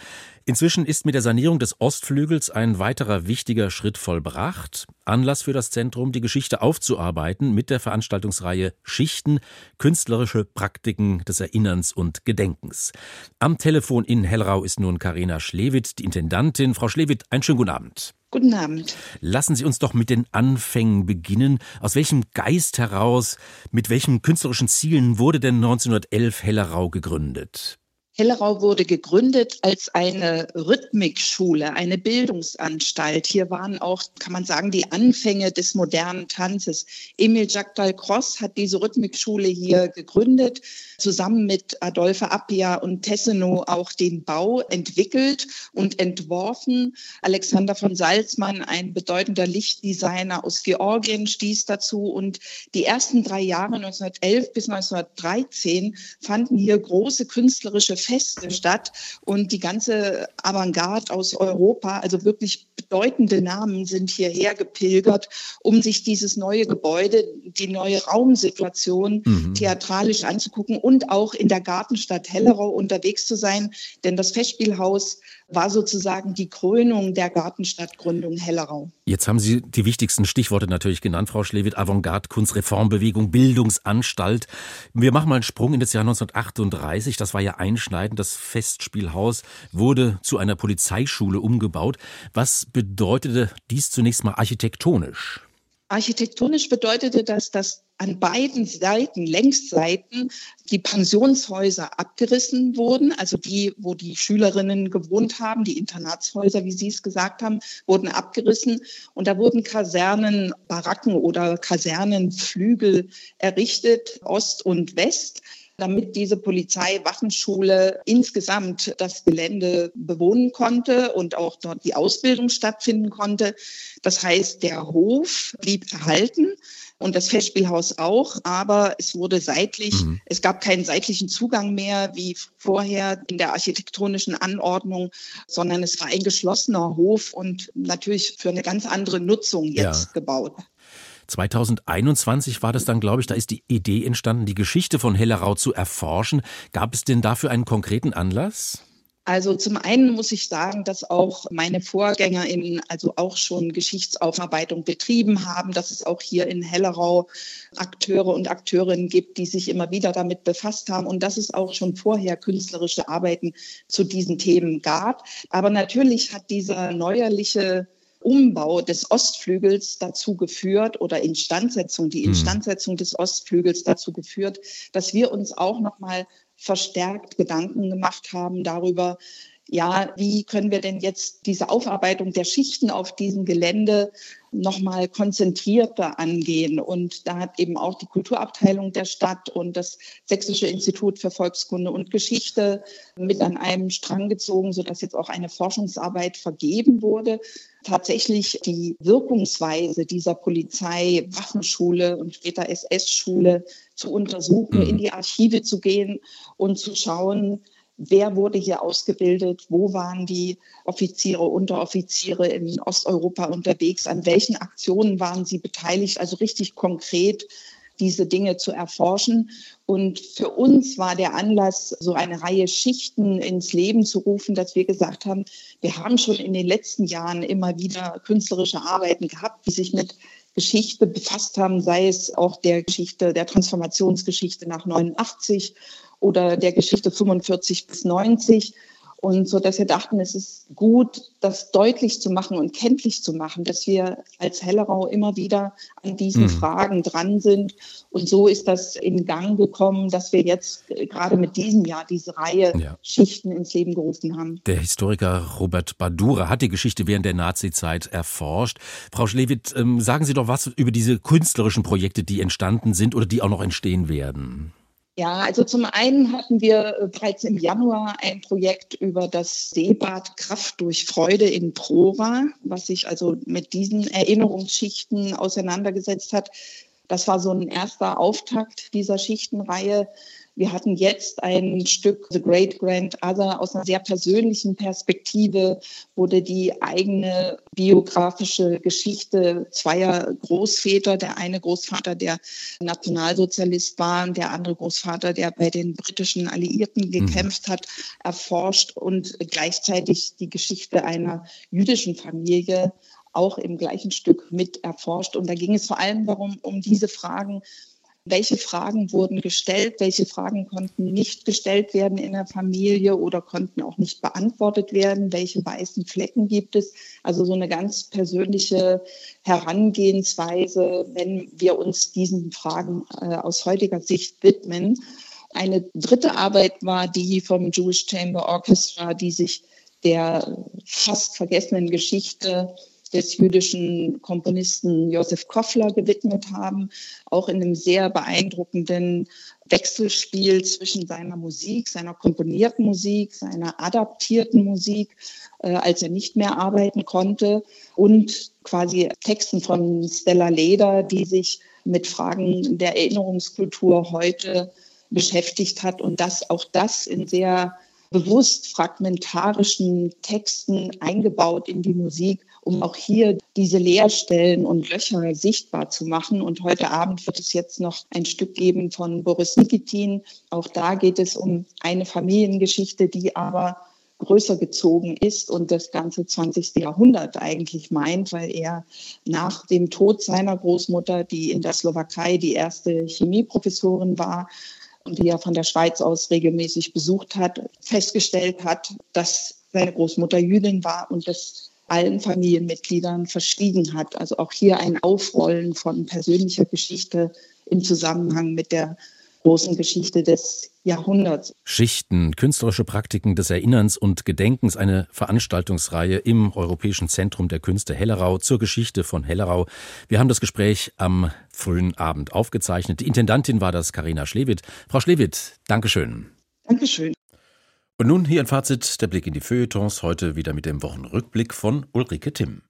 Inzwischen ist mit der Sanierung des Ostflügels ein weiterer wichtiger Schritt vollbracht. Anlass für das Zentrum, die Geschichte aufzuarbeiten mit der Veranstaltungsreihe Schichten, künstlerische Praktiken des Erinnerns und Gedenkens. Am Telefon in Hellrau ist nun Karina Schlewitt, die Intendantin. Frau Schlewitt, einen schönen guten Abend. Guten Abend. Lassen Sie uns doch mit den Anfängen beginnen. Aus welchem Geist heraus, mit welchen künstlerischen Zielen wurde denn 1911 Hellerau gegründet? Hellerau wurde gegründet als eine Rhythmikschule, eine Bildungsanstalt. Hier waren auch, kann man sagen, die Anfänge des modernen Tanzes. Emil Jacques Dalcroze hat diese Rhythmikschule hier gegründet, zusammen mit Adolphe Appia und Tessenow auch den Bau entwickelt und entworfen. Alexander von Salzmann, ein bedeutender Lichtdesigner aus Georgien, stieß dazu. Und die ersten drei Jahre 1911 bis 1913 fanden hier große künstlerische Feste statt und die ganze Avantgarde aus Europa, also wirklich bedeutende Namen sind hierher gepilgert, um sich dieses neue Gebäude, die neue Raumsituation mhm. theatralisch anzugucken und auch in der Gartenstadt Hellerau unterwegs zu sein, denn das Festspielhaus war sozusagen die Krönung der Gartenstadtgründung Hellerau. Jetzt haben Sie die wichtigsten Stichworte natürlich genannt, Frau Schlewitt. Avantgarde, Kunst, Reformbewegung, Bildungsanstalt. Wir machen mal einen Sprung in das Jahr 1938. Das war ja einschneidend. Das Festspielhaus wurde zu einer Polizeischule umgebaut. Was bedeutete dies zunächst mal architektonisch? Architektonisch bedeutete das, dass an beiden Seiten, Längsseiten, die Pensionshäuser abgerissen wurden, also die, wo die Schülerinnen gewohnt haben, die Internatshäuser, wie Sie es gesagt haben, wurden abgerissen. Und da wurden Kasernen, Baracken oder Kasernenflügel errichtet, Ost und West damit diese Polizeiwaffenschule insgesamt das Gelände bewohnen konnte und auch dort die Ausbildung stattfinden konnte. Das heißt, der Hof blieb erhalten und das Festspielhaus auch, aber es wurde seitlich, mhm. es gab keinen seitlichen Zugang mehr wie vorher in der architektonischen Anordnung, sondern es war ein geschlossener Hof und natürlich für eine ganz andere Nutzung jetzt ja. gebaut. 2021 war das dann, glaube ich, da ist die Idee entstanden, die Geschichte von Hellerau zu erforschen. Gab es denn dafür einen konkreten Anlass? Also zum einen muss ich sagen, dass auch meine VorgängerInnen also auch schon Geschichtsaufarbeitung betrieben haben, dass es auch hier in Hellerau Akteure und Akteurinnen gibt, die sich immer wieder damit befasst haben und dass es auch schon vorher künstlerische Arbeiten zu diesen Themen gab. Aber natürlich hat dieser neuerliche Umbau des Ostflügels dazu geführt oder Instandsetzung, die hm. Instandsetzung des Ostflügels dazu geführt, dass wir uns auch noch mal verstärkt Gedanken gemacht haben darüber, ja, wie können wir denn jetzt diese Aufarbeitung der Schichten auf diesem Gelände nochmal konzentrierter angehen? Und da hat eben auch die Kulturabteilung der Stadt und das Sächsische Institut für Volkskunde und Geschichte mit an einem Strang gezogen, sodass jetzt auch eine Forschungsarbeit vergeben wurde. Tatsächlich die Wirkungsweise dieser Polizei, Waffenschule und später SS-Schule zu untersuchen, mhm. in die Archive zu gehen und zu schauen, wer wurde hier ausgebildet, wo waren die Offiziere, Unteroffiziere in Osteuropa unterwegs, an welchen Aktionen waren sie beteiligt, also richtig konkret diese Dinge zu erforschen. Und für uns war der Anlass, so eine Reihe Schichten ins Leben zu rufen, dass wir gesagt haben, wir haben schon in den letzten Jahren immer wieder künstlerische Arbeiten gehabt, die sich mit Geschichte befasst haben, sei es auch der Geschichte, der Transformationsgeschichte nach 89 oder der Geschichte 45 bis 90. Und so, dass wir dachten, es ist gut, das deutlich zu machen und kenntlich zu machen, dass wir als Hellerau immer wieder an diesen mhm. Fragen dran sind. Und so ist das in Gang gekommen, dass wir jetzt gerade mit diesem Jahr diese Reihe ja. Schichten ins Leben gerufen haben. Der Historiker Robert Badura hat die Geschichte während der Nazizeit erforscht. Frau Schlewitt, ähm, sagen Sie doch was über diese künstlerischen Projekte, die entstanden sind oder die auch noch entstehen werden. Ja, also zum einen hatten wir äh, bereits im Januar ein Projekt über das Seebad Kraft durch Freude in Prora, was sich also mit diesen Erinnerungsschichten auseinandergesetzt hat. Das war so ein erster Auftakt dieser Schichtenreihe. Wir hatten jetzt ein Stück The Great Grand Other aus einer sehr persönlichen Perspektive, wurde die eigene biografische Geschichte zweier Großväter, der eine Großvater, der Nationalsozialist war und der andere Großvater, der bei den britischen Alliierten mhm. gekämpft hat, erforscht und gleichzeitig die Geschichte einer jüdischen Familie auch im gleichen Stück mit erforscht. Und da ging es vor allem darum, um diese Fragen, welche Fragen wurden gestellt, welche Fragen konnten nicht gestellt werden in der Familie oder konnten auch nicht beantwortet werden, welche weißen Flecken gibt es. Also so eine ganz persönliche Herangehensweise, wenn wir uns diesen Fragen äh, aus heutiger Sicht widmen. Eine dritte Arbeit war die vom Jewish Chamber Orchestra, die sich der fast vergessenen Geschichte des jüdischen Komponisten Josef Koffler gewidmet haben, auch in einem sehr beeindruckenden Wechselspiel zwischen seiner Musik, seiner komponierten Musik, seiner adaptierten Musik, äh, als er nicht mehr arbeiten konnte, und quasi Texten von Stella Leder, die sich mit Fragen der Erinnerungskultur heute beschäftigt hat und das auch das in sehr bewusst fragmentarischen Texten eingebaut in die Musik, um auch hier diese Leerstellen und Löcher sichtbar zu machen. Und heute Abend wird es jetzt noch ein Stück geben von Boris Nikitin. Auch da geht es um eine Familiengeschichte, die aber größer gezogen ist und das ganze 20. Jahrhundert eigentlich meint, weil er nach dem Tod seiner Großmutter, die in der Slowakei die erste Chemieprofessorin war, und die er von der Schweiz aus regelmäßig besucht hat, festgestellt hat, dass seine Großmutter Jüdin war und das allen Familienmitgliedern verschwiegen hat. Also auch hier ein Aufrollen von persönlicher Geschichte im Zusammenhang mit der großen Geschichte des Jahrhunderts. Schichten, künstlerische Praktiken des Erinnerns und Gedenkens, eine Veranstaltungsreihe im Europäischen Zentrum der Künste Hellerau zur Geschichte von Hellerau. Wir haben das Gespräch am frühen Abend aufgezeichnet. Die Intendantin war das Karina Schlewitt. Frau Schlewitt, Dankeschön. Dankeschön. Und nun hier ein Fazit, der Blick in die Feuilletons, heute wieder mit dem Wochenrückblick von Ulrike Timm.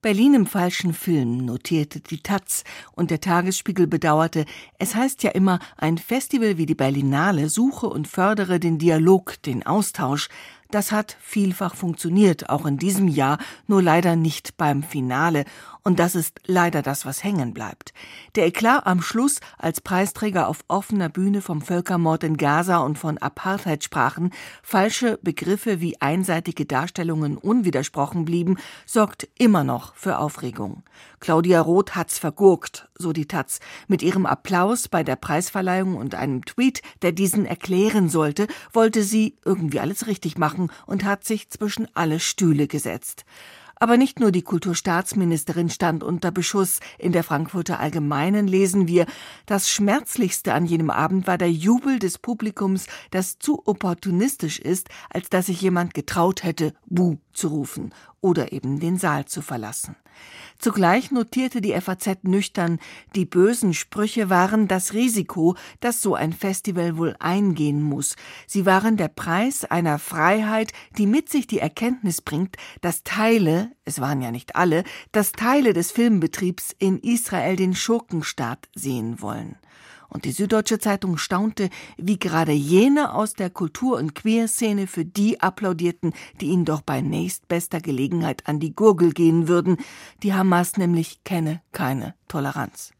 Berlin im falschen Film, notierte die Taz, und der Tagesspiegel bedauerte, es heißt ja immer, ein Festival wie die Berlinale suche und fördere den Dialog, den Austausch, das hat vielfach funktioniert, auch in diesem Jahr, nur leider nicht beim Finale. Und das ist leider das, was hängen bleibt. Der Eklat am Schluss, als Preisträger auf offener Bühne vom Völkermord in Gaza und von Apartheid sprachen, falsche Begriffe wie einseitige Darstellungen unwidersprochen blieben, sorgt immer noch für Aufregung. Claudia Roth hat's vergurkt, so die Taz, mit ihrem Applaus bei der Preisverleihung und einem Tweet, der diesen erklären sollte, wollte sie irgendwie alles richtig machen und hat sich zwischen alle Stühle gesetzt. Aber nicht nur die Kulturstaatsministerin stand unter Beschuss. In der Frankfurter Allgemeinen lesen wir, das Schmerzlichste an jenem Abend war der Jubel des Publikums, das zu opportunistisch ist, als dass sich jemand getraut hätte, Buh zu rufen oder eben den Saal zu verlassen. Zugleich notierte die FAZ nüchtern, die bösen Sprüche waren das Risiko, das so ein Festival wohl eingehen muss. Sie waren der Preis einer Freiheit, die mit sich die Erkenntnis bringt, dass Teile, es waren ja nicht alle, dass Teile des Filmbetriebs in Israel den Schurkenstaat sehen wollen und die Süddeutsche Zeitung staunte, wie gerade jene aus der Kultur- und Queerszene für die applaudierten, die ihnen doch bei nächstbester Gelegenheit an die Gurgel gehen würden. Die Hamas nämlich kenne keine Toleranz.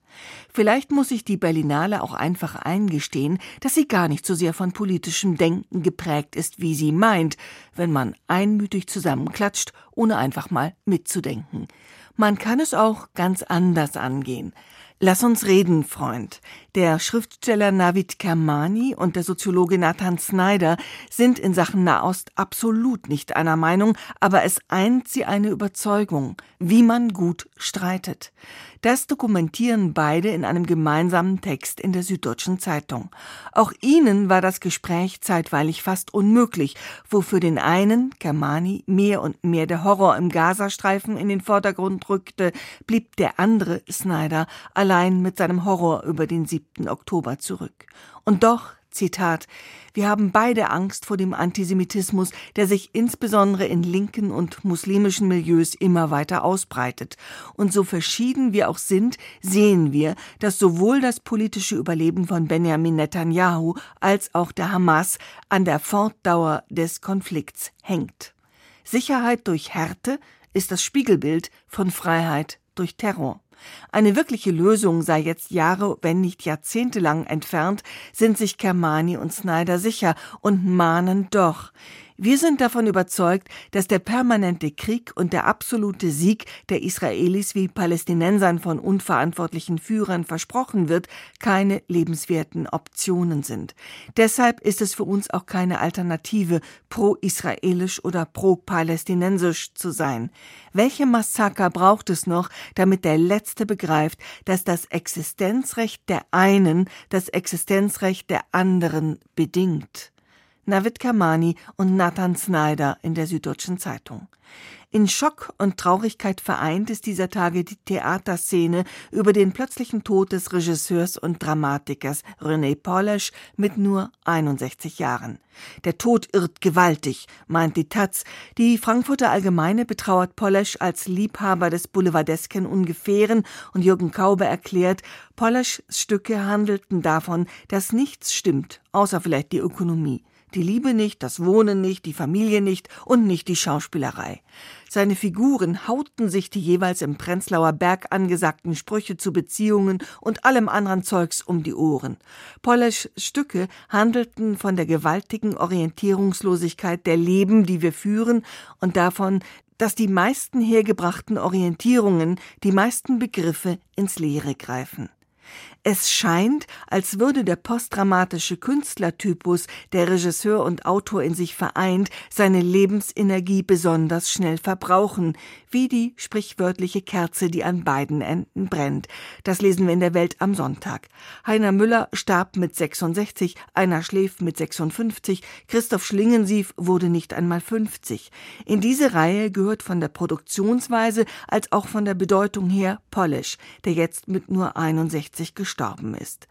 Vielleicht muss sich die Berlinale auch einfach eingestehen, dass sie gar nicht so sehr von politischem Denken geprägt ist, wie sie meint, wenn man einmütig zusammenklatscht, ohne einfach mal mitzudenken. Man kann es auch ganz anders angehen. Lass uns reden, Freund. Der Schriftsteller Navid Kermani und der Soziologe Nathan Snyder sind in Sachen Nahost absolut nicht einer Meinung, aber es eint sie eine Überzeugung, wie man gut streitet. Das dokumentieren beide in einem gemeinsamen Text in der Süddeutschen Zeitung. Auch ihnen war das Gespräch zeitweilig fast unmöglich, wo für den einen, Germani, mehr und mehr der Horror im Gazastreifen in den Vordergrund rückte, blieb der andere, Snyder, allein mit seinem Horror über den 7. Oktober zurück. Und doch Zitat, wir haben beide Angst vor dem Antisemitismus, der sich insbesondere in linken und muslimischen Milieus immer weiter ausbreitet. Und so verschieden wir auch sind, sehen wir, dass sowohl das politische Überleben von Benjamin Netanyahu als auch der Hamas an der Fortdauer des Konflikts hängt. Sicherheit durch Härte ist das Spiegelbild von Freiheit durch Terror. Eine wirkliche Lösung sei jetzt Jahre, wenn nicht Jahrzehnte lang entfernt, sind sich Kermani und Snyder sicher und mahnen doch. Wir sind davon überzeugt, dass der permanente Krieg und der absolute Sieg der Israelis wie Palästinensern von unverantwortlichen Führern versprochen wird, keine lebenswerten Optionen sind. Deshalb ist es für uns auch keine Alternative, pro-israelisch oder pro-palästinensisch zu sein. Welche Massaker braucht es noch, damit der Letzte begreift, dass das Existenzrecht der einen das Existenzrecht der anderen bedingt? Navid Kamani und Nathan Snyder in der Süddeutschen Zeitung. In Schock und Traurigkeit vereint ist dieser Tage die Theaterszene über den plötzlichen Tod des Regisseurs und Dramatikers René Polesch mit nur 61 Jahren. Der Tod irrt gewaltig, meint die Taz. Die Frankfurter Allgemeine betrauert Polesch als Liebhaber des boulevardesken Ungefähren und Jürgen Kaube erklärt, Poleschs Stücke handelten davon, dass nichts stimmt, außer vielleicht die Ökonomie die Liebe nicht, das Wohnen nicht, die Familie nicht und nicht die Schauspielerei. Seine Figuren hauten sich die jeweils im Prenzlauer Berg angesagten Sprüche zu Beziehungen und allem anderen Zeugs um die Ohren. Polesch Stücke handelten von der gewaltigen Orientierungslosigkeit der Leben, die wir führen, und davon, dass die meisten hergebrachten Orientierungen, die meisten Begriffe ins Leere greifen. Es scheint, als würde der postdramatische Künstlertypus, der Regisseur und Autor in sich vereint, seine Lebensenergie besonders schnell verbrauchen, wie die sprichwörtliche Kerze, die an beiden Enden brennt. Das lesen wir in der Welt am Sonntag. Heiner Müller starb mit 66, Einer schläft mit 56, Christoph Schlingensief wurde nicht einmal 50. In diese Reihe gehört von der Produktionsweise als auch von der Bedeutung her Polish, der jetzt mit nur 61 gestorben gestorben ist.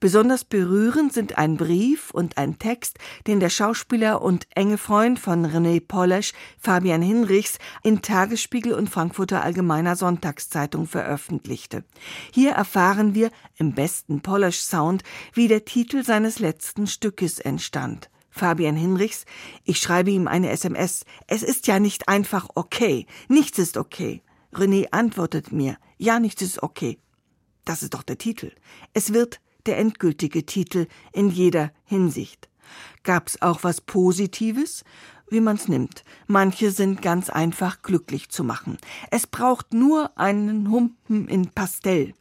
Besonders berührend sind ein Brief und ein Text, den der Schauspieler und enge Freund von René Polesch, Fabian Hinrichs, in Tagesspiegel und Frankfurter Allgemeiner Sonntagszeitung veröffentlichte. Hier erfahren wir im besten Polesch-Sound, wie der Titel seines letzten Stückes entstand. Fabian Hinrichs, ich schreibe ihm eine SMS. Es ist ja nicht einfach okay. Nichts ist okay. René antwortet mir, ja, nichts ist okay. Das ist doch der Titel. Es wird der endgültige Titel in jeder Hinsicht. Gab's auch was Positives? Wie man's nimmt. Manche sind ganz einfach glücklich zu machen. Es braucht nur einen Humpen in Pastell.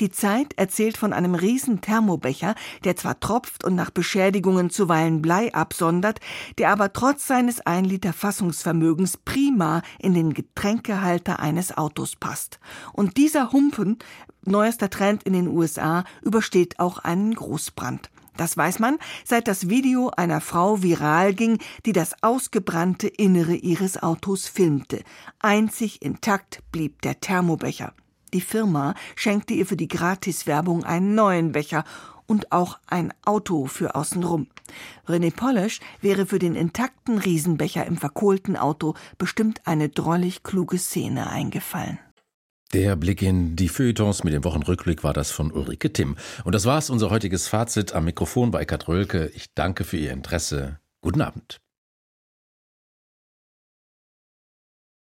Die Zeit erzählt von einem riesen Thermobecher, der zwar tropft und nach Beschädigungen zuweilen Blei absondert, der aber trotz seines 1 Liter Fassungsvermögens prima in den Getränkehalter eines Autos passt. Und dieser Humpen, neuester Trend in den USA, übersteht auch einen Großbrand. Das weiß man, seit das Video einer Frau viral ging, die das ausgebrannte Innere ihres Autos filmte. Einzig intakt blieb der Thermobecher. Die Firma schenkte ihr für die Gratiswerbung einen neuen Becher und auch ein Auto für außenrum. René Polish wäre für den intakten Riesenbecher im verkohlten Auto bestimmt eine drollig kluge Szene eingefallen. Der Blick in die Feuilletons mit dem Wochenrückblick war das von Ulrike Timm. Und das war's, unser heutiges Fazit am Mikrofon bei Eckhard Rölke. Ich danke für Ihr Interesse. Guten Abend.